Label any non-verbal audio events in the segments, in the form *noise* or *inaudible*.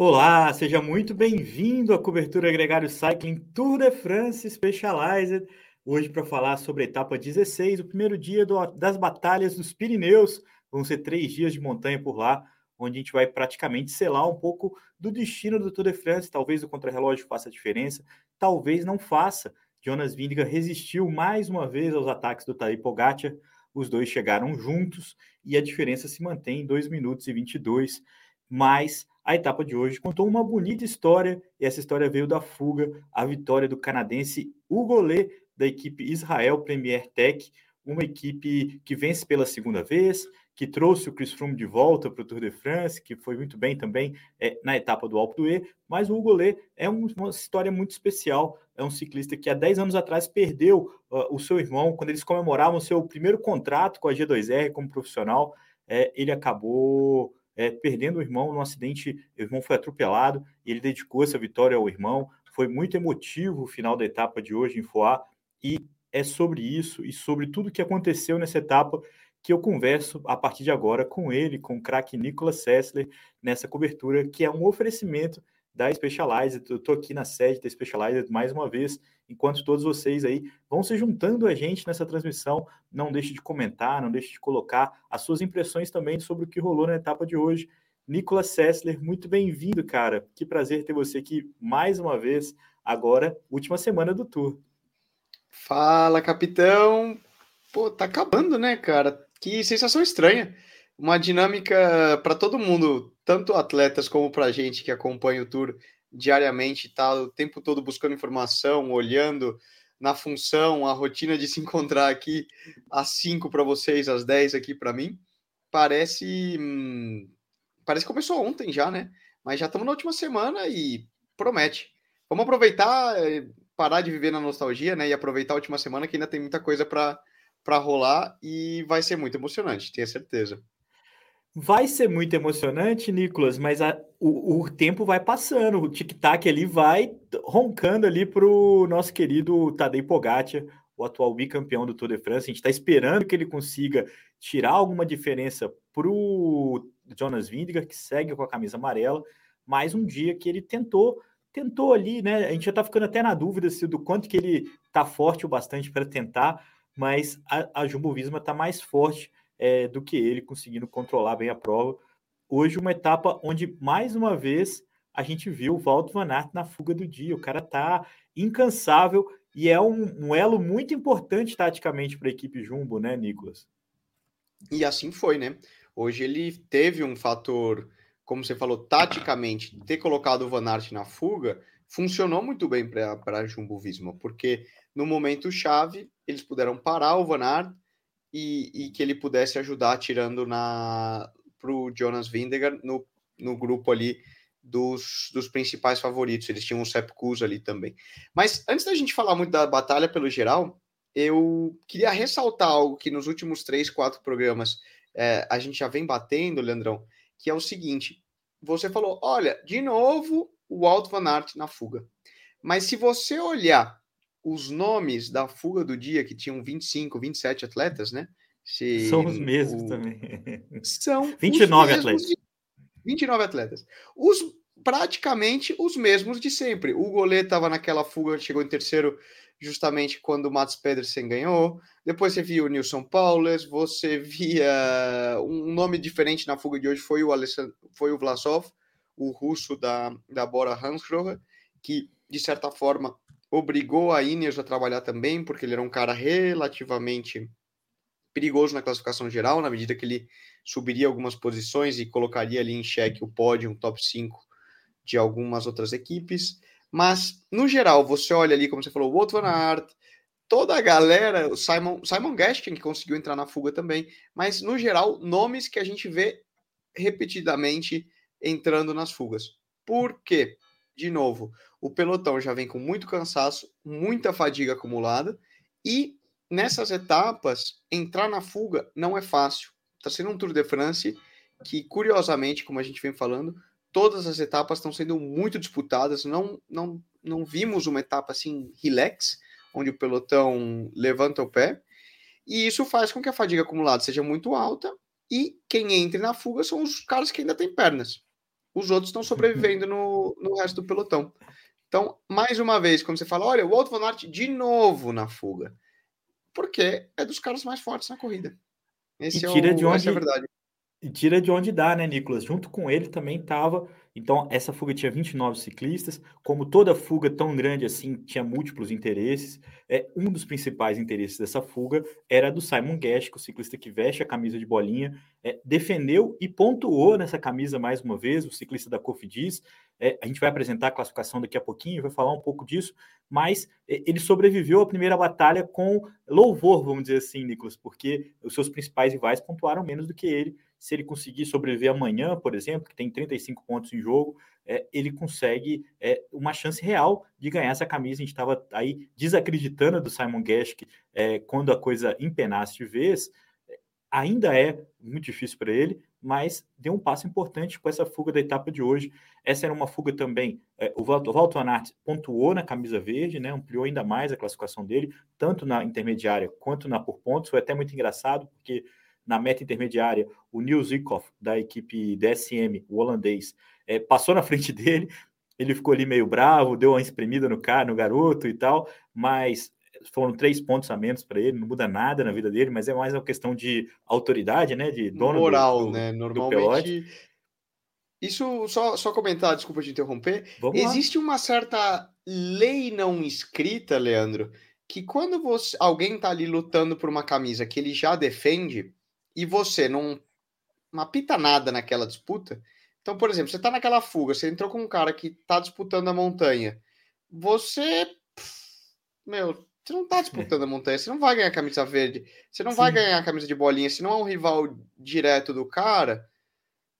Olá, seja muito bem-vindo à cobertura Gregário Cycling Tour de France Specialized. Hoje para falar sobre a etapa 16, o primeiro dia do, das batalhas dos Pirineus. Vão ser três dias de montanha por lá, onde a gente vai praticamente selar um pouco do destino do Tour de France. Talvez o contrarrelógio faça diferença, talvez não faça. Jonas Vingegaard resistiu mais uma vez aos ataques do Tadej Pogacar. Os dois chegaram juntos e a diferença se mantém em 2 minutos e 22. Mas a etapa de hoje. Contou uma bonita história, e essa história veio da fuga, a vitória do canadense Hugo Lê, da equipe Israel Premier Tech, uma equipe que vence pela segunda vez, que trouxe o Chris Froome de volta para o Tour de France, que foi muito bem também é, na etapa do Alpe d'Huez, mas o Hugo Lê é um, uma história muito especial, é um ciclista que há 10 anos atrás perdeu uh, o seu irmão, quando eles comemoravam seu primeiro contrato com a G2R como profissional, é, ele acabou é, perdendo o irmão num acidente, o irmão foi atropelado e ele dedicou essa vitória ao irmão. Foi muito emotivo o final da etapa de hoje em Foá e é sobre isso e sobre tudo que aconteceu nessa etapa que eu converso a partir de agora com ele, com o craque Nicolas Sessler, nessa cobertura que é um oferecimento da Specialized. Eu estou aqui na sede da Specialized mais uma vez, enquanto todos vocês aí vão se juntando a gente nessa transmissão. Não deixe de comentar, não deixe de colocar as suas impressões também sobre o que rolou na etapa de hoje. Nicolas Sessler, muito bem-vindo, cara. Que prazer ter você aqui mais uma vez, agora, última semana do Tour. Fala, capitão. Pô, tá acabando, né, cara? Que sensação estranha uma dinâmica para todo mundo, tanto atletas como para a gente que acompanha o tour diariamente, tá o tempo todo buscando informação, olhando na função, a rotina de se encontrar aqui às 5 para vocês, às 10 aqui para mim. Parece hum, parece que começou ontem já, né? Mas já estamos na última semana e promete. Vamos aproveitar, eh, parar de viver na nostalgia, né? E aproveitar a última semana que ainda tem muita coisa para para rolar e vai ser muito emocionante, tenho certeza. Vai ser muito emocionante, Nicolas, mas a, o, o, tempo vai passando, o tic-tac ali vai roncando ali para o nosso querido Tadej Pogacar, o atual bicampeão do Tour de France. A gente está esperando que ele consiga tirar alguma diferença para o Jonas Vingegaard, que segue com a camisa amarela, mais um dia que ele tentou tentou ali, né? A gente já está ficando até na dúvida se do quanto que ele está forte o bastante para tentar, mas a, a Jumbo Visma está mais forte é, do que ele, conseguindo controlar bem a prova. Hoje, uma etapa onde, mais uma vez, a gente viu o Valdo Van Aert na fuga do dia. O cara tá incansável e é um, um elo muito importante taticamente para a equipe Jumbo, né, Nicolas? E assim foi, né? Hoje ele teve um fator, como você falou, taticamente, ter colocado o Van Aert na fuga funcionou muito bem para a Jumbo Visma, porque no momento chave eles puderam parar o Van Aert e, e que ele pudesse ajudar tirando na para o Jonas Vingegaard no, no grupo ali dos, dos principais favoritos. Eles tinham Sepp Kuss ali também. Mas antes da gente falar muito da batalha pelo geral, eu queria ressaltar algo que nos últimos três, quatro programas é, a gente já vem batendo, Leandrão, que é o seguinte: você falou, olha, de novo o Alto Van Aert na fuga. Mas se você olhar os nomes da fuga do dia, que tinham 25, 27 atletas, né? Se São os mesmos o... também. São *laughs* 29 atletas. De... 29 atletas. Os praticamente os mesmos de sempre. O Golê estava naquela fuga, chegou em terceiro justamente quando o Mats Pedersen ganhou. Depois você via o Nilson Paules, você via um nome diferente na fuga de hoje foi o Alessandro, foi o Vlasov, o russo da, da Bora Hansgrohe, que de certa forma obrigou a Ineos a trabalhar também, porque ele era um cara relativamente perigoso na classificação geral, na medida que ele subiria algumas posições e colocaria ali em xeque o pódio, um top 5 de algumas outras equipes. Mas, no geral, você olha ali, como você falou, o Wout van Aert, toda a galera, o Simon, Simon Gaskin, que conseguiu entrar na fuga também, mas, no geral, nomes que a gente vê repetidamente entrando nas fugas. Por quê? De novo, o pelotão já vem com muito cansaço, muita fadiga acumulada e nessas etapas entrar na fuga não é fácil. Está sendo um Tour de France que, curiosamente, como a gente vem falando, todas as etapas estão sendo muito disputadas. Não, não, não vimos uma etapa assim relax, onde o pelotão levanta o pé. E isso faz com que a fadiga acumulada seja muito alta e quem entre na fuga são os caras que ainda têm pernas. Os outros estão sobrevivendo *laughs* no, no resto do pelotão. Então, mais uma vez, quando você fala, olha, o Otto Van Aert de novo na fuga, porque é dos caras mais fortes na corrida. Esse e tira é o, de onde, essa é a verdade. E tira de onde dá, né, Nicolas? Junto com ele também estava então, essa fuga tinha 29 ciclistas. Como toda fuga tão grande assim, tinha múltiplos interesses. É, um dos principais interesses dessa fuga era do Simon Guest, o ciclista que veste a camisa de bolinha, é, defendeu e pontuou nessa camisa mais uma vez, o ciclista da Cofidis. É, a gente vai apresentar a classificação daqui a pouquinho, vai falar um pouco disso, mas é, ele sobreviveu à primeira batalha com louvor, vamos dizer assim, Nicolas, porque os seus principais rivais pontuaram menos do que ele se ele conseguir sobreviver amanhã, por exemplo, que tem 35 pontos em jogo, é, ele consegue é, uma chance real de ganhar essa camisa. A gente estava aí desacreditando do Simon Geschke é, quando a coisa empenasse de vez. Ainda é muito difícil para ele, mas deu um passo importante com essa fuga da etapa de hoje. Essa era uma fuga também. É, o Walter Van Aert pontuou na camisa verde, né, ampliou ainda mais a classificação dele, tanto na intermediária quanto na por pontos. Foi até muito engraçado, porque na meta intermediária, o Nils Zikoff, da equipe DSM, o holandês, é, passou na *laughs* frente dele, ele ficou ali meio bravo, deu uma espremida no cara, no garoto e tal, mas foram três pontos a menos para ele, não muda nada na vida dele, mas é mais uma questão de autoridade, né, de dono moral, do, né, normalmente isso só só comentar, desculpa te interromper. Vamos Existe lá. uma certa lei não escrita, Leandro, que quando você alguém tá ali lutando por uma camisa que ele já defende, e você não, não apita nada naquela disputa. Então, por exemplo, você está naquela fuga, você entrou com um cara que está disputando a montanha. Você. Meu, você não está disputando a montanha, você não vai ganhar a camisa verde, você não Sim. vai ganhar a camisa de bolinha, se não é um rival direto do cara,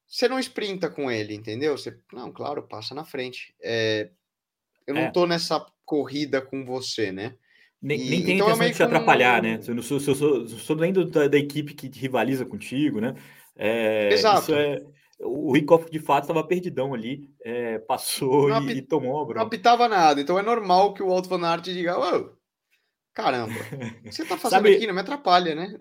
você não sprinta com ele, entendeu? Você, não, claro, passa na frente. É, eu não é. tô nessa corrida com você, né? Nem, e, nem tem então é intenção é de te atrapalhar, né? Eu sou, sou, sou, da, da, equipe que rivaliza contigo, né? É, Exato. É, o Ricoff, de fato, estava perdidão ali, é, passou e, e, tomou a bronca. Não apitava nada, então é normal que o Alto Van Aert diga, oh, caramba, o que você está *laughs* fazendo Sabe, aqui? Não me atrapalha, né?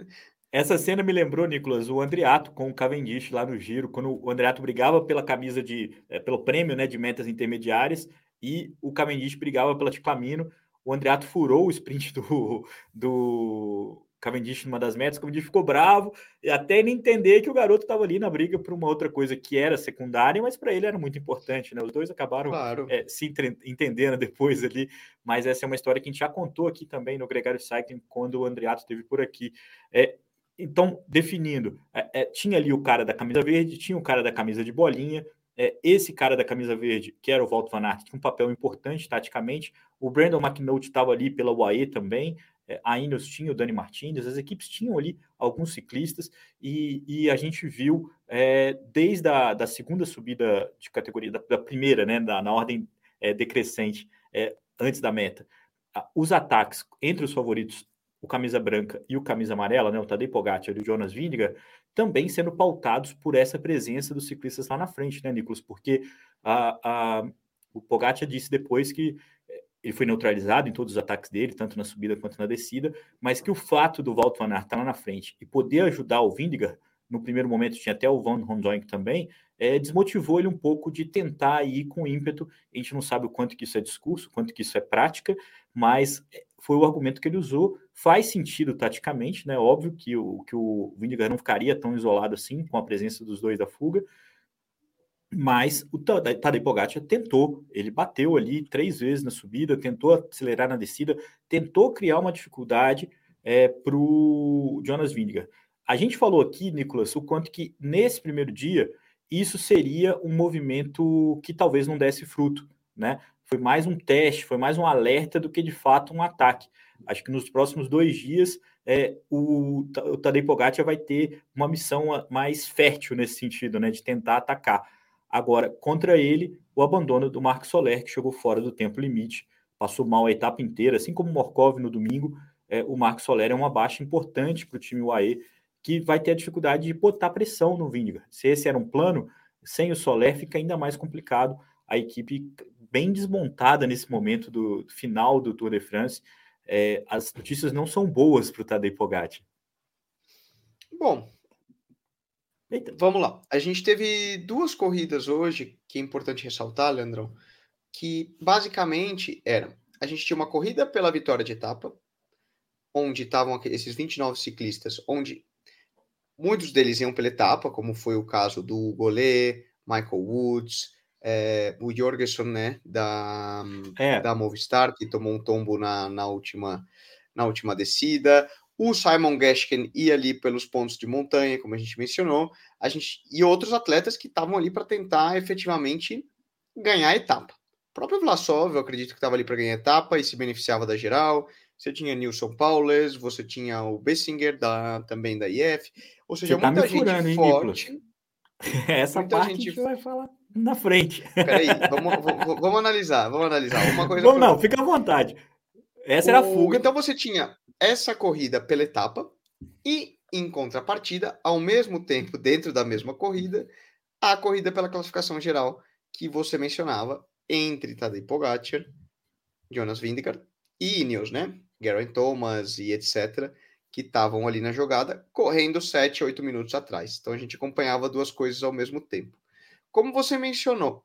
Essa cena me lembrou, Nicolas, o Andriato com o Cavendish lá no giro, quando o Andriato brigava pela camisa de, é, pelo prêmio né, de metas intermediárias e o Cavendish brigava pela Ticlamino o Andreato furou o sprint *laughs* do, do Cavendish numa das metas, o Cavendish ficou bravo, e até ele entender que o garoto estava ali na briga por uma outra coisa que era secundária, mas para ele era muito importante, né? Os dois acabaram claro. é, se entendendo depois ali, mas essa é uma história que a gente já contou aqui também no Gregário Cycling, quando o Andreato esteve por aqui. É, então, definindo, é, é, tinha ali o cara da camisa verde, tinha o cara da camisa de bolinha, é, esse cara da camisa verde, que era o Walter Van Aert, tinha um papel importante taticamente. O Brandon McNulty estava ali pela UAE também. É, a Ineos tinha o Dani Martins, as equipes tinham ali alguns ciclistas e, e a gente viu é, desde a da segunda subida de categoria, da, da primeira, né, da, na ordem é, decrescente, é, antes da meta, os ataques entre os favoritos, o camisa branca e o camisa amarela, né, o Tadej Pogacar e o Jonas Vingegaard, também sendo pautados por essa presença dos ciclistas lá na frente, né, Nicolas? Porque a, a, o Pogacar disse depois que eh, ele foi neutralizado em todos os ataques dele, tanto na subida quanto na descida, mas que o fato do Walter Van Aert estar lá na frente e poder ajudar o Vingegaard, no primeiro momento tinha até o Van Rondoink também, é, desmotivou ele um pouco de tentar ir com ímpeto. A gente não sabe o quanto que isso é discurso, quanto que isso é prática, mas eh, foi o argumento que ele usou. Faz sentido taticamente, né? Óbvio que o, que o Vingegaard não ficaria tão isolado assim com a presença dos dois da fuga, mas o Tadej Pogacar tentou, ele bateu ali três vezes na subida, tentou acelerar na descida, tentou criar uma dificuldade é, para o Jonas Vingegaard. A gente falou aqui, Nicolas, o quanto que nesse primeiro dia isso seria um movimento que talvez não desse fruto, né? Foi mais um teste, foi mais um alerta do que de fato um ataque. Acho que nos próximos dois dias é, o, o Tadej Pogacar vai ter uma missão mais fértil nesse sentido, né, de tentar atacar. Agora, contra ele, o abandono do Marco Soler, que chegou fora do tempo limite, passou mal a etapa inteira, assim como o Morkov no domingo, é, o Marco Soler é uma baixa importante para o time UAE, que vai ter a dificuldade de botar pressão no Vingegaard. Se esse era um plano, sem o Soler fica ainda mais complicado. A equipe bem desmontada nesse momento do final do Tour de France. É, as notícias não são boas para o Tadej Pogacar. Bom, Eita. vamos lá. A gente teve duas corridas hoje que é importante ressaltar, Leandrão, que basicamente eram: a gente tinha uma corrida pela vitória de etapa, onde estavam esses 29 ciclistas, onde muitos deles iam pela etapa, como foi o caso do Golé, Michael Woods, é, o Jorgensen, né, da, é. da Movistar, que tomou um tombo na, na, última, na última descida, o Simon Gaskin ia ali pelos pontos de montanha, como a gente mencionou, a gente, e outros atletas que estavam ali para tentar efetivamente ganhar a etapa. O próprio Vlasov, eu acredito que estava ali para ganhar a etapa e se beneficiava da geral. Você tinha Nilson Paules, você tinha o Bessinger da, também da IF. Ou seja, você tá muita gente furando, forte. Hein, *laughs* Essa muita parte gente... a gente vai falar na frente. Peraí, *laughs* vamos, vamos, vamos, analisar, vamos analisar. Uma coisa. Vamos, não, fica à vontade. Essa o... era a fuga. Então você tinha essa corrida pela etapa e, em contrapartida, ao mesmo tempo, dentro da mesma corrida, a corrida pela classificação geral que você mencionava entre Tadej Pogacar, Jonas Vingegaard e Ineos, né? Geraint Thomas e etc., que estavam ali na jogada, correndo 7, 8 minutos atrás. Então a gente acompanhava duas coisas ao mesmo tempo. Como você mencionou,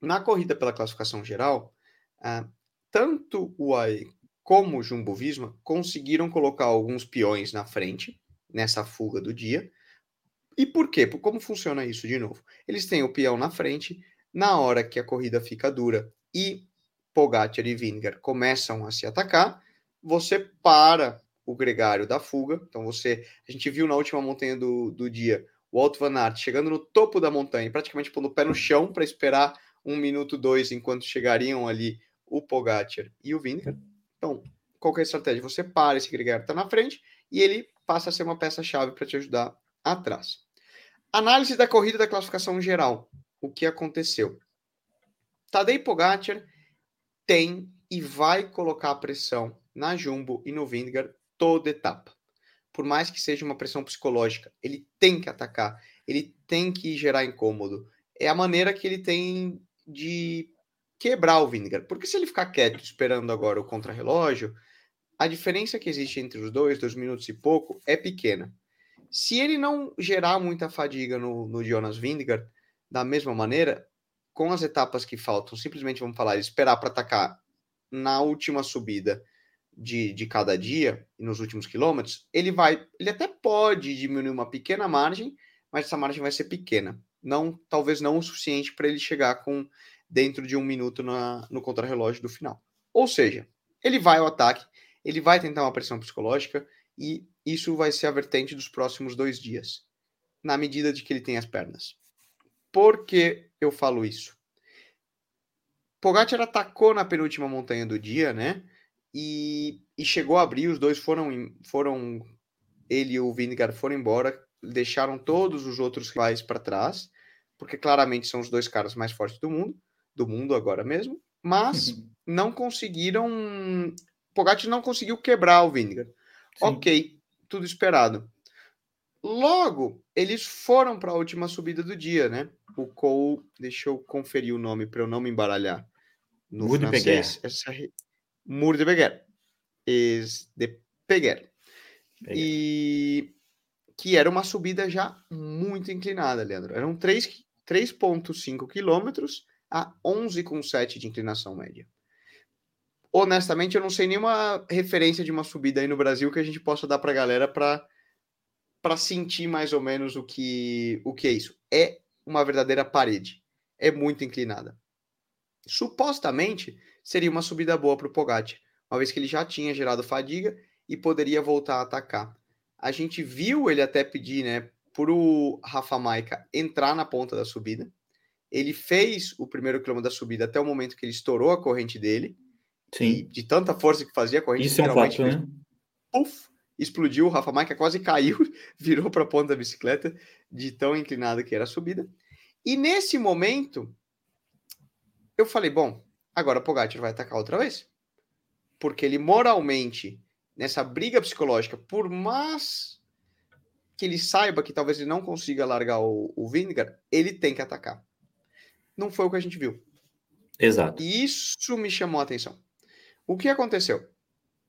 na corrida pela classificação geral, uh, tanto o AE como o Jumbo Visma conseguiram colocar alguns peões na frente nessa fuga do dia. E por quê? Como funciona isso de novo? Eles têm o peão na frente, na hora que a corrida fica dura e Pogacar e Vingegaard começam a se atacar, você para o gregário da fuga. Então você, a gente viu na última montanha do, do dia o Alto Van Aert chegando no topo da montanha, praticamente pondo o pé no chão para esperar um minuto, dois, enquanto chegariam ali o Pogacar e o Vingegaard. Então, qual é a estratégia? Você para esse gregário está na frente e ele passa a ser uma peça-chave para te ajudar atrás. Análise da corrida da classificação geral. O que aconteceu? Tadej Pogacar tem e vai colocar pressão na Jumbo e no Vingegaard toda etapa. Por mais que seja uma pressão psicológica, ele tem que atacar, ele tem que gerar incômodo. É a maneira que ele tem de quebrar o Vingegaard. Porque se ele ficar quieto esperando agora o contrarrelógio, a diferença que existe entre os dois, dois minutos e pouco, é pequena. Se ele não gerar muita fadiga no, no Jonas Vingegaard, da mesma maneira, com as etapas que faltam, simplesmente vamos falar, esperar para atacar na última subida de, de cada dia, nos últimos quilômetros, ele vai, ele até pode diminuir uma pequena margem, mas essa margem vai ser pequena. Não, talvez não o suficiente para ele chegar com dentro de um minuto na, no contrarrelógio do final. Ou seja, ele vai ao ataque, ele vai tentar uma pressão psicológica e isso vai ser a vertente dos próximos dois dias, na medida de que ele tem as pernas. Por que eu falo isso? Pogacar atacou na penúltima montanha do dia, né? E, e chegou a abrir, os dois foram, foram ele e o Vingegaard foram embora, deixaram todos os outros rivais para trás, porque claramente são os dois caras mais fortes do mundo, do mundo agora mesmo, mas uhum. não conseguiram, Pogacar não conseguiu quebrar o Vingegaard. Sim. Ok, tudo esperado. Logo, eles foram para a última subida do dia, né? O Cole, deixa eu conferir o nome para eu não me embaralhar no Mur francês. Essa re... Mur de Beguer. Es de Peguer. E que era uma subida já muito inclinada, Leandro. Eram 3,5 quilômetros a 11,7 de inclinação média. Honestamente, eu não sei nenhuma referência de uma subida aí no Brasil que a gente possa dar para a galera para sentir mais ou menos o que, o que é isso. É uma verdadeira parede. É muito inclinada supostamente seria uma subida boa para o Pogacar, uma vez que ele já tinha gerado fadiga e poderia voltar a atacar. A gente viu ele até pedir, né, para o Rafa Maica entrar na ponta da subida. Ele fez o primeiro quilômetro da subida até o momento que ele estourou a corrente dele. Sim. de tanta força que fazia a corrente. Isso é um fato, né? Puf, explodiu. O Rafa Maica quase caiu, *laughs* virou para a ponta da bicicleta, de tão inclinada que era a subida. E nesse momento, eu falei, bom, agora o Pogacar vai atacar outra vez. Porque ele moralmente, nessa briga psicológica, por mais que ele saiba que talvez ele não consiga largar o, o Vingegaard, ele tem que atacar. Não foi o que a gente viu. Exato. E isso me chamou a atenção. O que aconteceu?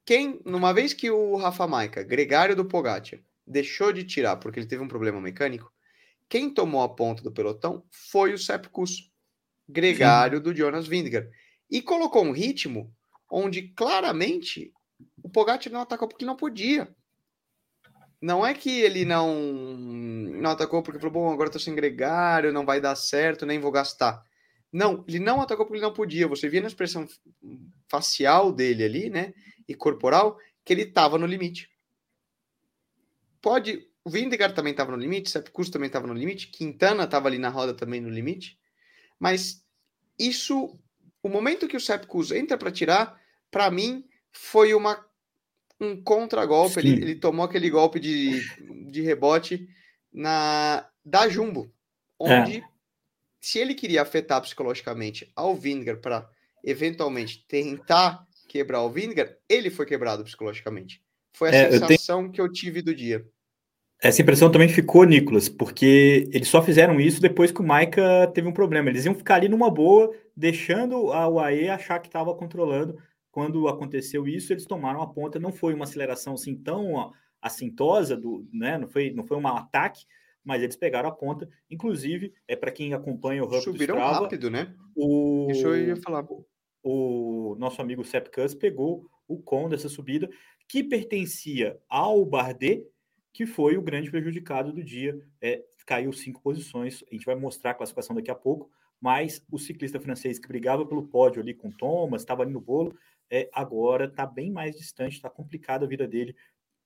Quem, numa vez que o Rafa Maica, gregário do Pogacar, deixou de tirar porque ele teve um problema mecânico, quem tomou a ponta do pelotão foi o Sepp Kuss, gregário Sim. do Jonas Vingegaard. E colocou um ritmo onde claramente o Pogacar não atacou porque não podia. Não é que ele não não atacou porque falou, bom, agora tô sem gregário, não vai dar certo, nem vou gastar. Não, ele não atacou porque ele não podia. Você via na expressão facial dele ali, né, e corporal, que ele estava no limite. Pode, o Vindegar também estava no limite, Sepkus também estava no limite, Quintana estava ali na roda também no limite, mas isso, o momento que o Sepkus entra para tirar, para mim foi uma um contragolpe. Ele, ele tomou aquele golpe de, de rebote na da Jumbo, onde é. se ele queria afetar psicologicamente ao Vingar para eventualmente tentar quebrar o Vingar, ele foi quebrado psicologicamente. Foi a é, sensação eu tenho... que eu tive do dia. Essa impressão também ficou, Nicolas, porque eles só fizeram isso depois que o Maika teve um problema. Eles iam ficar ali numa boa, deixando a UAE achar que estava controlando quando aconteceu isso, eles tomaram a ponta. Não foi uma aceleração assim tão assintosa, do, né? não, foi, não foi um ataque, mas eles pegaram a ponta. Inclusive, é para quem acompanha o Hub Subiram Strava, rápido, né? O, Isso eu ia falar. O nosso amigo Sepp Kuss pegou o com dessa subida, que pertencia ao Bardet, que foi o grande prejudicado do dia. É, caiu cinco posições. A gente vai mostrar a classificação daqui a pouco. Mas o ciclista francês que brigava pelo pódio ali com Thomas, estava ali no bolo, é, agora está bem mais distante, está complicada a vida dele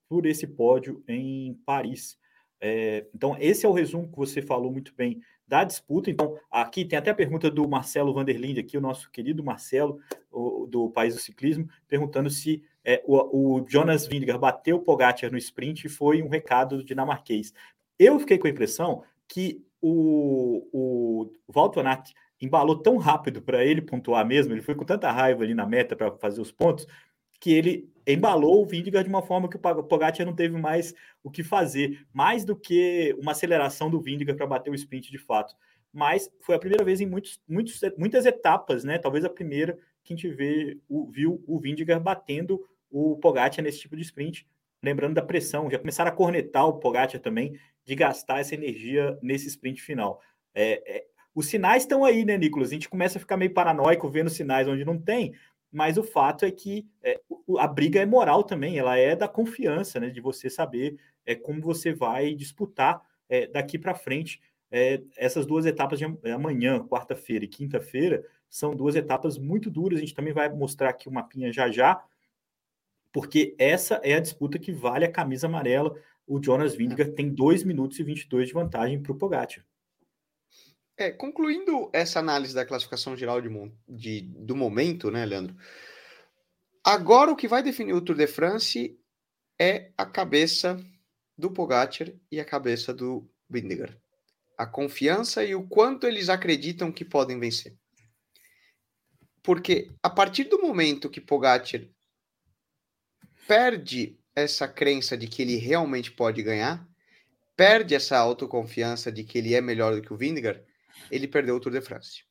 por esse pódio em Paris. É, então, esse é o resumo que você falou muito bem da disputa. Então, aqui tem até a pergunta do Marcelo Vanderlinde, aqui, o nosso querido Marcelo, o, do País do Ciclismo, perguntando se é, o, o, Jonas Vingegaard bateu o Pogacar no sprint e foi um recado do dinamarquês. Eu fiquei com a impressão que o, o Valtonac embalou tão rápido para ele pontuar mesmo, ele foi com tanta raiva ali na meta para fazer os pontos, que ele embalou o Vingegaard de uma forma que o Pogacar não teve mais o que fazer, mais do que uma aceleração do Vingegaard para bater o sprint de fato. Mas foi a primeira vez em muitos, muitos, muitas etapas, né? Talvez a primeira que a gente vê, o, viu o Vingegaard batendo o Pogacar nesse tipo de sprint. Lembrando da pressão, já começaram a cornetar o Pogacar também de gastar essa energia nesse sprint final. É, é, os sinais estão aí, né, Nicolas? A gente começa a ficar meio paranoico vendo sinais onde não tem, mas o fato é que é, a briga é moral também, ela é da confiança, né, de você saber é, como você vai disputar é, daqui para frente. É, essas duas etapas de amanhã, quarta-feira e quinta-feira, são duas etapas muito duras. A gente também vai mostrar aqui o mapinha já já, porque essa é a disputa que vale a camisa amarela. O Jonas Vingegaard tem 2 minutos e 22 de vantagem para o Pogacar. É, concluindo essa análise da classificação geral de, de, do momento, né, Leandro? Agora o que vai definir o Tour de France é a cabeça do Pogacar e a cabeça do Vingegaard. A confiança e o quanto eles acreditam que podem vencer. Porque a partir do momento que Pogacar perde essa crença de que ele realmente pode ganhar, perde essa autoconfiança de que ele é melhor do que o Vingegaard, ele perdeu o Tour de France.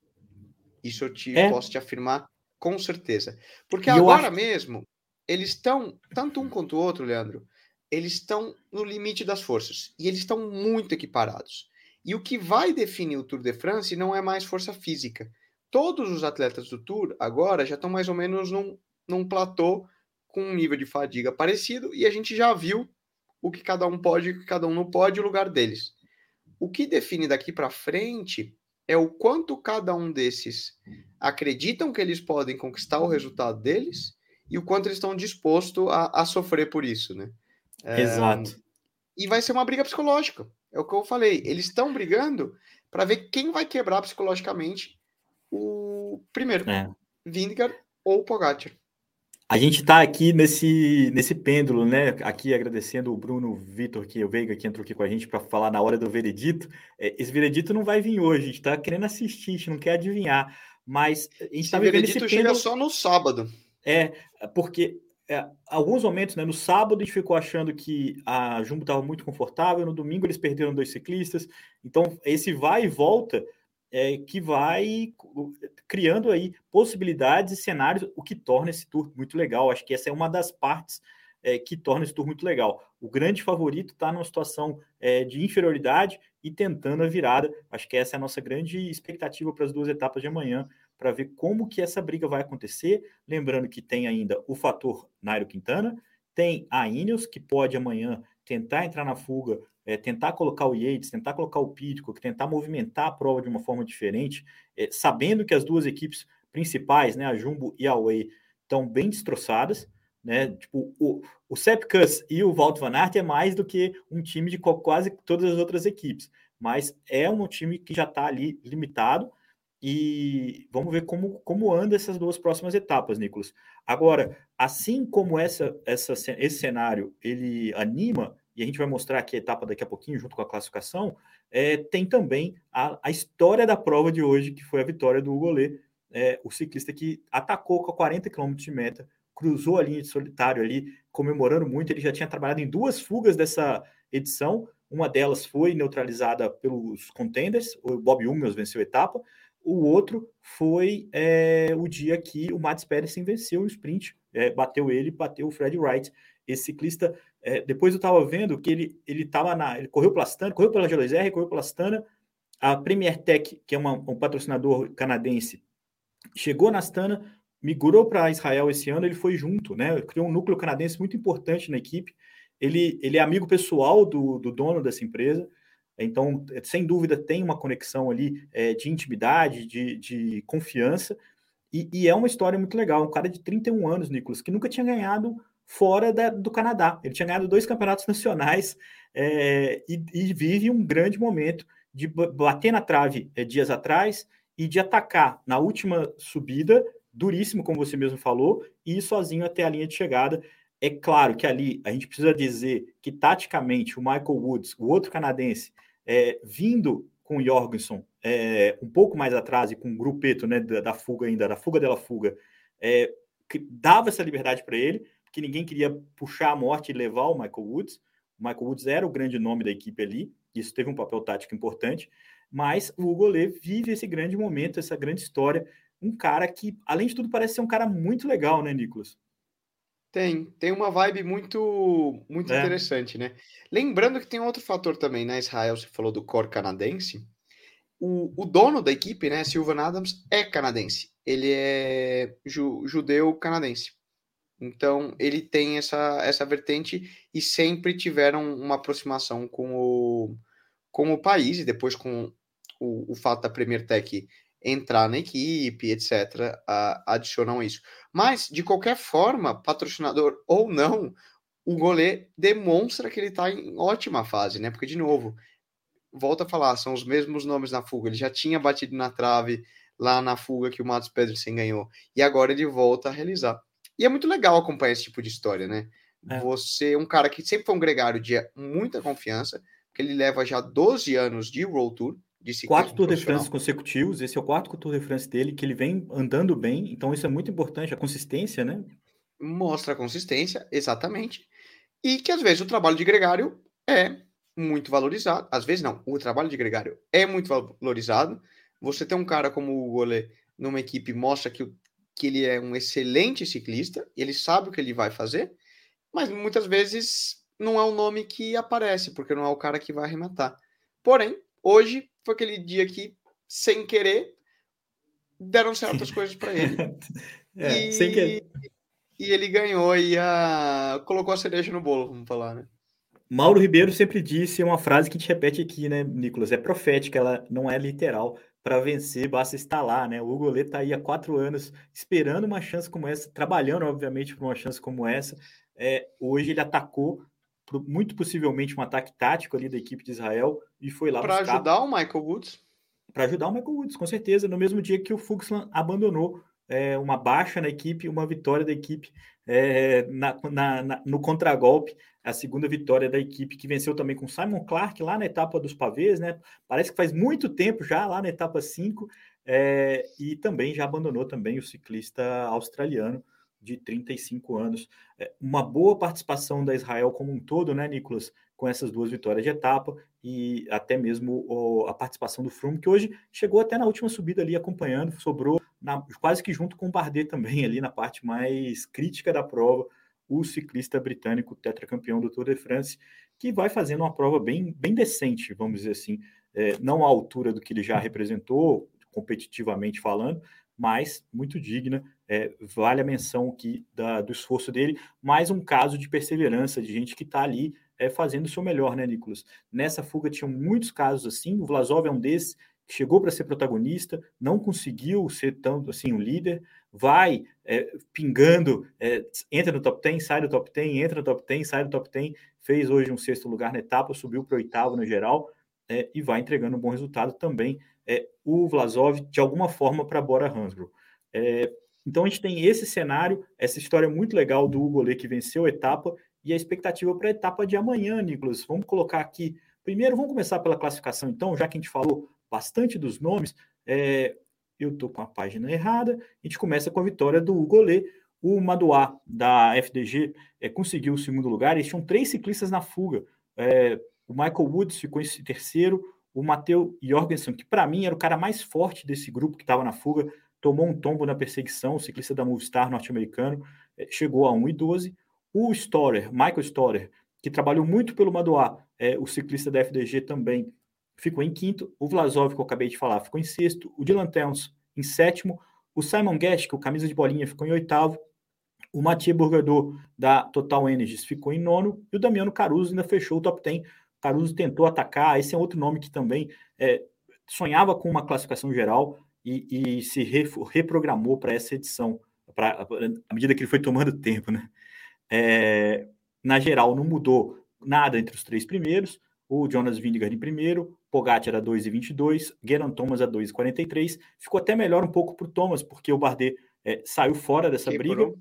Isso eu te, é. posso te afirmar com certeza. Porque e agora acho... mesmo, eles estão, tanto um quanto o outro, Leandro, eles estão no limite das forças. E eles estão muito equiparados. E o que vai definir o Tour de France não é mais força física. Todos os atletas do Tour agora já estão mais ou menos num, num platô com um nível de fadiga parecido e a gente já viu o que cada um pode e o que cada um não pode, o lugar deles. O que define daqui para frente é o quanto cada um desses acreditam que eles podem conquistar o resultado deles e o quanto eles estão dispostos a, a sofrer por isso, né? É, Exato. E vai ser uma briga psicológica. É o que eu falei. Eles estão brigando para ver quem vai quebrar psicologicamente o primeiro, é. Vingegaard ou Pogacar. A gente está aqui nesse, nesse pêndulo, né? Aqui agradecendo o Bruno Vitor, que o Veiga, que entrou aqui com a gente para falar na hora do veredito. É, esse veredito não vai vir hoje, a gente está querendo assistir, a gente não quer adivinhar. mas a gente está vivendo esse chega só no sábado. É, porque é, alguns momentos, né, no sábado a gente ficou achando que a Jumbo estava muito confortável, no domingo eles perderam dois ciclistas, então esse vai e volta é, que vai criando aí possibilidades e cenários, o que torna esse tour muito legal. Acho que essa é uma das partes é, que torna esse tour muito legal. O grande favorito está numa situação é, de inferioridade e tentando a virada. Acho que essa é a nossa grande expectativa para as duas etapas de amanhã, para ver como que essa briga vai acontecer. Lembrando que tem ainda o fator Nairo Quintana, tem a Ineos, que pode amanhã tentar entrar na fuga, é, tentar colocar o Yates, tentar colocar o Pitcock, tentar movimentar a prova de uma forma diferente, é, sabendo que as duas equipes principais, né, a Jumbo e a Way, estão bem destroçadas. Né? Tipo, o, o Sepkus e o Walt Van Aert é mais do que um time de quase todas as outras equipes, mas é um time que já está ali limitado e vamos ver como, como anda essas duas próximas etapas, Nicolas. Agora, assim como essa, essa, esse cenário ele anima, e a gente vai mostrar aqui a etapa daqui a pouquinho, junto com a classificação, é, tem também a, a história da prova de hoje, que foi a vitória do Hugo Lê, é, o ciclista que atacou com 40 km de meta, cruzou a linha de solitário ali, comemorando muito. Ele já tinha trabalhado em duas fugas dessa edição. Uma delas foi neutralizada pelos contenders, o Bob Hummels venceu a etapa. O outro foi é, o dia que o Mats Pedersen venceu o sprint, é, bateu ele, bateu o Fred Wright. Esse ciclista, é, depois eu estava vendo que ele ele estava na, ele correu pela Astana, correu pela G2R, correu pela Astana. A Premier Tech, que é uma, um patrocinador canadense, chegou na Astana, migrou para Israel esse ano, ele foi junto, né? Criou um núcleo canadense muito importante na equipe. Ele, ele é amigo pessoal do, do dono dessa empresa, então, sem dúvida, tem uma conexão ali é, de intimidade, de, de confiança. E, e, é uma história muito legal. Um cara de 31 anos, Nicolas, que nunca tinha ganhado fora da, do Canadá. Ele tinha ganhado dois campeonatos nacionais é, e, e, vive um grande momento de bater na trave é, dias atrás e de atacar na última subida duríssimo, como você mesmo falou, e ir sozinho até a linha de chegada. É claro que ali a gente precisa dizer que, taticamente, o Michael Woods, o outro canadense, é, vindo com o Jorgensen é, um pouco mais atrás e com o grupeto né, da, da, fuga ainda, da fuga dela fuga, é, dava essa liberdade para ele, porque ninguém queria puxar a morte e levar o Michael Woods. O Michael Woods era o grande nome da equipe ali, isso teve um papel tático importante, mas o Hugo vive esse grande momento, essa grande história um cara que, além de tudo, parece ser um cara muito legal, né, Nicolas? Tem, tem uma vibe muito muito é. interessante, né? Lembrando que tem outro fator também, né, Israel, você falou do core canadense. O, o dono da equipe, né, Sylvan Adams, é canadense. Ele é ju, judeu canadense. Então, ele tem essa, essa vertente e sempre tiveram uma aproximação com o, com o país, e depois com o, o fato da Premier Tech entrar na equipe, etc., adicionam isso. Mas, de qualquer forma, patrocinador *laughs* ou não, o Golê demonstra que ele está em ótima fase, né? Porque, de novo, volta a falar, são os mesmos nomes na fuga. Ele já tinha batido na trave lá na fuga que o Matos Pedersen ganhou. E agora ele volta a realizar. E é muito legal acompanhar esse tipo de história, né? É. Você, um cara que sempre foi um gregário de muita confiança, que ele leva já 12 anos de World Tour, quatro Tour de France consecutivos, esse é o quarto Tour de France dele, que ele vem andando bem, então isso é muito importante, a consistência, né? Mostra a consistência, exatamente. E que às vezes o trabalho de gregário é muito valorizado, às vezes não, o trabalho de gregário é muito valorizado. Você tem um cara como o Gole numa equipe mostra que, que ele é um excelente ciclista, ele sabe o que ele vai fazer, mas muitas vezes não é o nome que aparece, porque não é o cara que vai arrematar. Porém, hoje foi aquele dia que, sem querer, deram certas coisas para ele. *laughs* é, e, sem querer. E ele ganhou e a... colocou a cereja no bolo, vamos falar, né? Mauro Ribeiro sempre disse uma frase que te repete aqui, né, Nicolas? É profética, ela não é literal. Para vencer, basta estar lá, né? O Hugo está aí há quatro anos esperando uma chance como essa, trabalhando, obviamente, por uma chance como essa. É, hoje ele atacou muito possivelmente um ataque tático ali da equipe de Israel e foi lá para ajudar o Michael Woods. Para ajudar o Michael Woods, com certeza, no mesmo dia que o Fuxland abandonou é, uma baixa na equipe, uma vitória da equipe é, na, na, na, no contragolpe, a segunda vitória da equipe que venceu também com Simon Clark lá na etapa dos pavês, né? Parece que faz muito tempo já lá na etapa 5. é, e também já abandonou também o ciclista australiano de 35 anos. É, uma boa participação da Israel como um todo, né, Nicolas, com essas duas vitórias de etapa e até mesmo o, a participação do Froome, que hoje chegou até na última subida ali acompanhando, sobrou na, quase que junto com o Bardet também ali na parte mais crítica da prova, o ciclista britânico tetracampeão do Tour de France, que vai fazendo uma prova bem, bem decente, vamos dizer assim, é, não à altura do que ele já representou, competitivamente falando, mas muito digna. É, vale a menção aqui da, do esforço dele, mais um caso de perseverança de gente que está ali é, fazendo o seu melhor, né, Nicolas? Nessa fuga tinham muitos casos assim, o Vlasov é um desses, chegou para ser protagonista, não conseguiu ser tanto assim o líder, vai é, pingando, é, entra no top 10, sai do top 10, entra no top 10, sai do top 10, fez hoje um sexto lugar na etapa, subiu para oitavo no geral é, e vai entregando um bom resultado também. O Vlasov, de alguma forma, para Bora Hansgrohe. Então a gente tem esse cenário, essa história muito legal do Hugo Lê que venceu a etapa e a expectativa para a etapa de amanhã, Nicolas. Vamos colocar aqui. Primeiro, vamos começar pela classificação, então, já que a gente falou bastante dos nomes. É, eu estou com a página errada. A gente começa com a vitória do Hugo Lê. O Maduá, da FDG, é, conseguiu o segundo lugar. Eles tinham três ciclistas na fuga. É, o Michael Woods ficou em terceiro. O Matheus Jorgensen, que para mim era o cara mais forte desse grupo que estava na fuga, tomou um tombo na perseguição. O ciclista da Movistar norte-americano é, chegou a 1,12. O Storer, Michael Storer, que trabalhou muito pelo Maduá, é, o ciclista da FDG também, ficou em quinto. O Vlasov, que eu acabei de falar, ficou em sexto. O Dylan Towns em sétimo. O Simon Guest, que o camisa de bolinha, ficou em oitavo. O Mathieu Burgador, da Total Energies, ficou em nono. E o Damiano Caruso ainda fechou o top 10. Caruso tentou atacar. Esse é outro nome que também é, sonhava com uma classificação geral e, e se re, reprogramou para essa edição, pra, à medida que ele foi tomando tempo. Né? É, na geral, não mudou nada entre os três primeiros. O Jonas Vingegaard em primeiro, Pogacar a 2,22, Geran Thomas a 2,43. Ficou até melhor um pouco para o Thomas, porque o Bardet é, saiu fora dessa briga.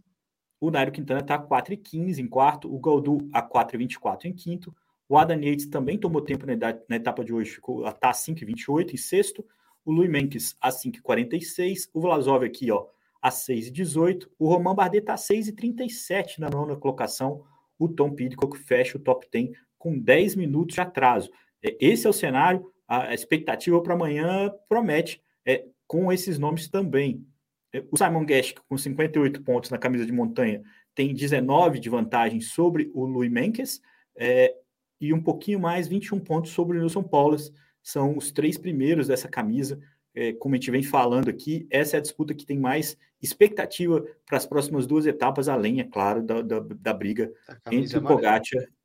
O Nairo Quintana está a 4,15 em quarto, o Galdu a 4,24 em quinto. O Adam Yates também tomou tempo na, na etapa de hoje, ficou a tá 5,28 em sexto. O Louis Menkes a 5,46. O Vlasov aqui, ó, a 6,18. O Roman Bardet está a 6,37 na nona colocação. O Tom Pidcock fecha o top 10 com 10 minutos de atraso. É, esse é o cenário, a expectativa para amanhã promete, é, com esses nomes também. É, o Simon Geschke, com 58 pontos na camisa de montanha, tem 19 de vantagem sobre o Louis Menkes, é, e um pouquinho mais, 21 pontos sobre o Nilson Paulus. São os três primeiros dessa camisa. É, como a gente vem falando aqui, essa é a disputa que tem mais expectativa para as próximas duas etapas, além, é claro, da, da, da briga entre o Pogacar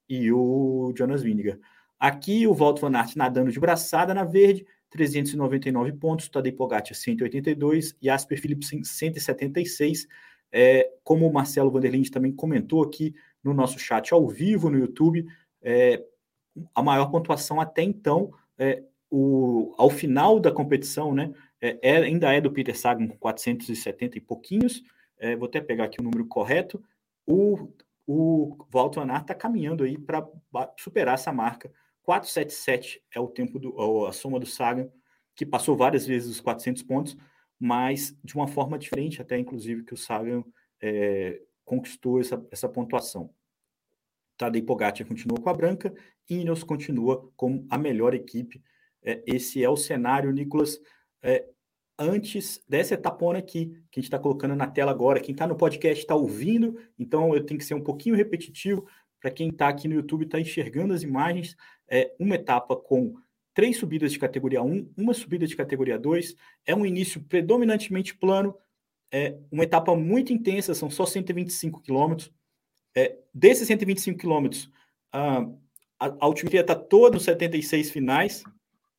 e o Jonas Vingegaard. Aqui o Walter Van Aert nadando de braçada na verde, 399 pontos, Tadej Pogacar 182 e Asper Philipsen 176. É, como o Marcelo Vanderlinde também comentou aqui no nosso chat ao vivo no YouTube, é, a maior pontuação até então, é, o, ao final da competição, né, é, é ainda é do Peter Sagan com 470 e pouquinhos, é, vou até pegar aqui o número correto, o, o Walter Van Aert está caminhando aí para superar essa marca 477 é o tempo do a soma do Sagan, que passou várias vezes os 400 pontos, mas de uma forma diferente, até inclusive que o Sagan é, conquistou essa, essa pontuação. Tadej Pogacar continua com a branca, Ineos continua com a melhor equipe. É, esse é o cenário, Nicolas, é, antes dessa etapona aqui, que a gente está colocando na tela agora. Quem está no podcast está ouvindo, então eu tenho que ser um pouquinho repetitivo para quem está aqui no YouTube está enxergando as imagens é uma etapa com três subidas de categoria 1, uma subida de categoria 2. É um início predominantemente plano, é uma etapa muito intensa, são só 125 quilômetros. É, desses 125 quilômetros, a, a altimetria está toda nos 76 finais,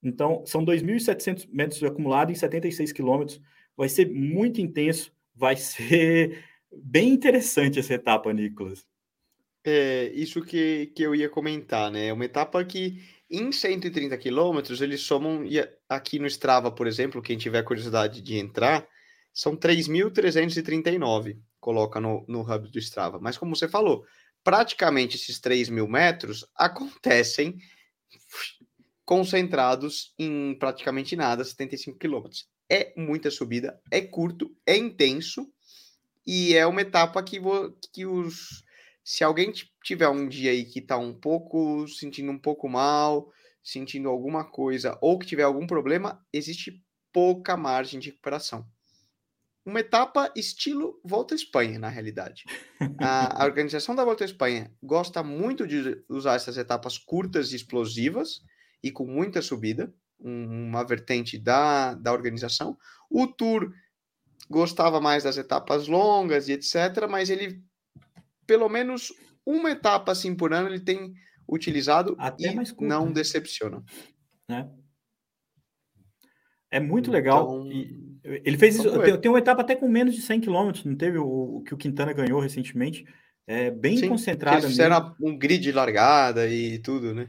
então são 2.700 metros acumulados em 76 quilômetros. Vai ser muito intenso, vai ser bem interessante essa etapa, Nicolas. É, isso que, que eu ia comentar, né? É uma etapa que em 130 quilômetros eles somam, e aqui no Strava, por exemplo, quem tiver curiosidade de entrar, são 3.339, coloca no, no hub do Strava. Mas como você falou, praticamente esses 3 mil metros *laughs* acontecem concentrados em praticamente nada, 75 quilômetros. é muita subida, é curto, é intenso e é uma etapa que, que os. Se alguém tiver um dia aí que tá um pouco sentindo um pouco mal, sentindo alguma coisa ou que tiver algum problema, existe pouca margem de recuperação. Uma etapa estilo Volta à Espanha, na realidade. A, a *laughs* organização da Volta à Espanha gosta muito de usar essas etapas curtas e explosivas e com muita subida, um, uma vertente da, da organização. O Tour gostava mais das etapas longas e etc., mas ele, pelo menos uma etapa assim por ano, ele tem utilizado Até e curto, não né? decepciona. É. é muito legal. Então, e ele fez isso. Tem, tem, uma etapa até com menos de 100 km, não teve o, o que o Quintana ganhou recentemente. É bem Sim, concentrado. Eles fizeram um grid de largada e tudo, né?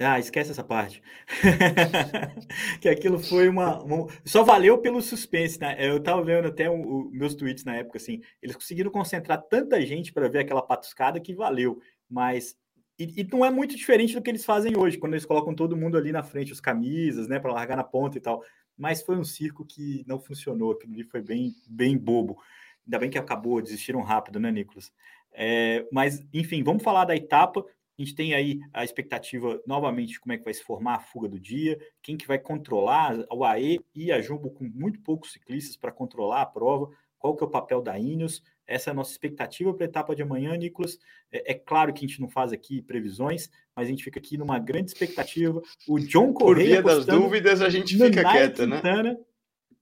Ah, esquece essa parte. *laughs* que aquilo foi uma, uma, Só valeu pelo suspense, né? Eu tava vendo até os meus tweets na época, assim. Eles conseguiram concentrar tanta gente para ver aquela patuscada que valeu. Mas. E, e, não é muito diferente do que eles fazem hoje, quando eles colocam todo mundo ali na frente, os camisas, né, para largar na ponta e tal. Mas foi um circo que não funcionou. Aquilo ali foi bem, bem bobo. Ainda bem que acabou, desistiram rápido, né, Nicolas? É, mas, enfim, vamos falar da etapa. A gente tem aí a expectativa novamente de como é que vai se formar a fuga do dia, quem que vai controlar o AE e a Jumbo com muito poucos ciclistas para controlar a prova, qual que é o papel da Ineos, essa é a nossa expectativa para a etapa de amanhã, Nicolas. É, é, claro que a gente não faz aqui previsões, mas a gente fica aqui numa grande expectativa. O John Correia... Por via das dúvidas, a gente fica quieto, né?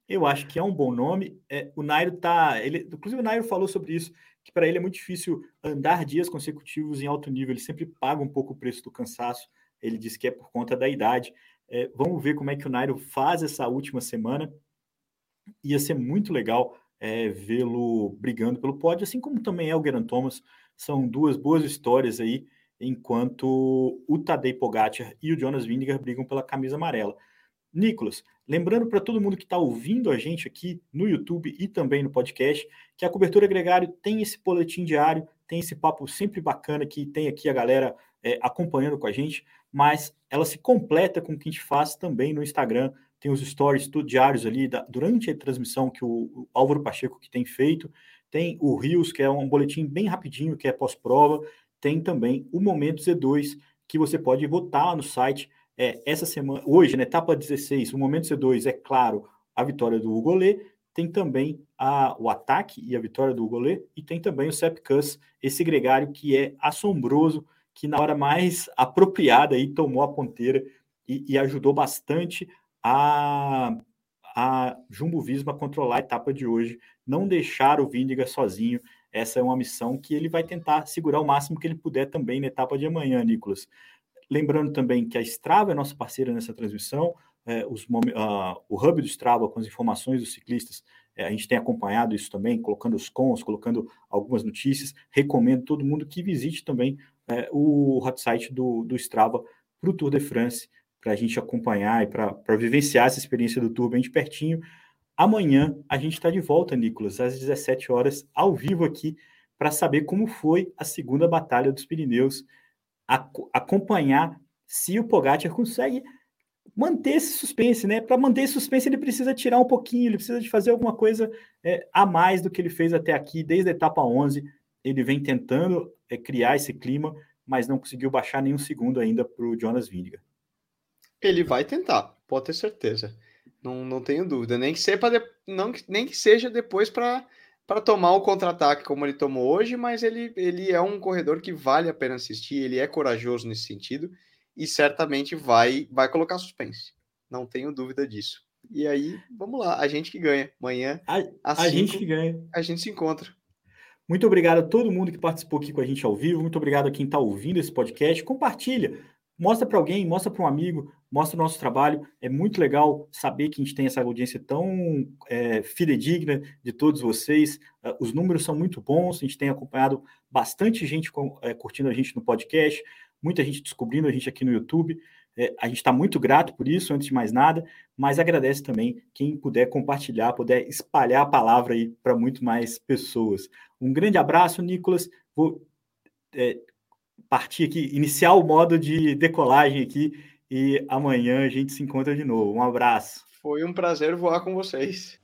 Eu acho que é um bom nome. É, o Nairo tá. Ele, inclusive, o Nairo falou sobre isso que para ele é muito difícil andar dias consecutivos em alto nível, ele sempre paga um pouco o preço do cansaço, ele diz que é por conta da idade. É, vamos ver como é que o Nairo faz essa última semana. Ia ser muito legal é, vê-lo brigando pelo pódio, assim como também é o Geraint Thomas. São duas boas histórias aí, enquanto o Tadej Pogacar e o Jonas Vingegaard brigam pela camisa amarela. Nicolas, lembrando para todo mundo que está ouvindo a gente aqui no YouTube e também no podcast, que a cobertura gregário tem esse boletim diário, tem esse papo sempre bacana que tem aqui a galera é, acompanhando com a gente, mas ela se completa com o que a gente faz também no Instagram. Tem os stories diários ali da, durante a transmissão que o, o Álvaro Pacheco que tem feito. Tem o Rios, que é um boletim bem rapidinho, que é pós-prova. Tem também o Momento Z2, que você pode votar no site é, essa semana, hoje, na etapa 16, o momento C2, é claro, a vitória do Ugolê, tem também a, o ataque e a vitória do Ugolê, e tem também o Sepkus, esse gregário que é assombroso, que na hora mais apropriada aí tomou a ponteira e, e ajudou bastante a, a Jumbo Visma controlar a etapa de hoje, não deixar o Vindiga sozinho. Essa é uma missão que ele vai tentar segurar o máximo que ele puder também na etapa de amanhã, Nicolas. Lembrando também que a Strava é nossa parceira nessa transmissão, é, os, o hub do Strava com as informações dos ciclistas, é, a gente tem acompanhado isso também, colocando os cons, colocando algumas notícias. Recomendo todo mundo que visite também é, o hot site do, do Strava para o Tour de France, para a gente acompanhar e para vivenciar essa experiência do Tour bem de pertinho. Amanhã a gente está de volta, Nicolas, às 17 horas, ao vivo aqui, para saber como foi a segunda batalha dos Pirineus acompanhar se o Pogacar consegue manter esse suspense, né? Para manter esse suspense, ele precisa tirar um pouquinho, ele precisa de fazer alguma coisa é, a mais do que ele fez até aqui, desde a etapa 11. Ele vem tentando é, criar esse clima, mas não conseguiu baixar nenhum segundo ainda para o Jonas Vingegaard. Ele vai tentar, pode ter certeza. Não, não tenho dúvida. Nem que, seja de... não, nem que seja depois para para tomar o contra-ataque como ele tomou hoje, mas ele, ele é um corredor que vale a pena assistir, ele é corajoso nesse sentido e certamente vai, vai colocar suspense. Não tenho dúvida disso. E aí, vamos lá, a gente que ganha. Amanhã, a, a gente que ganha. A gente se encontra. Muito obrigado a todo mundo que participou aqui com a gente ao vivo. Muito obrigado a quem está ouvindo esse podcast. Compartilha mostra para alguém, mostra para um amigo, mostra o nosso trabalho. É muito legal saber que a gente tem essa audiência tão é, fidedigna de todos vocês. Uh, os números são muito bons, a gente tem acompanhado bastante gente com, é, curtindo a gente no podcast, muita gente descobrindo a gente aqui no YouTube. É, a gente está muito grato por isso, antes de mais nada, mas agradece também quem puder compartilhar, puder espalhar a palavra aí para muito mais pessoas. Um grande abraço, Nicolas. Vou é, partir aqui, iniciar o modo de decolagem aqui e amanhã a gente se encontra de novo. Um abraço. Foi um prazer voar com vocês.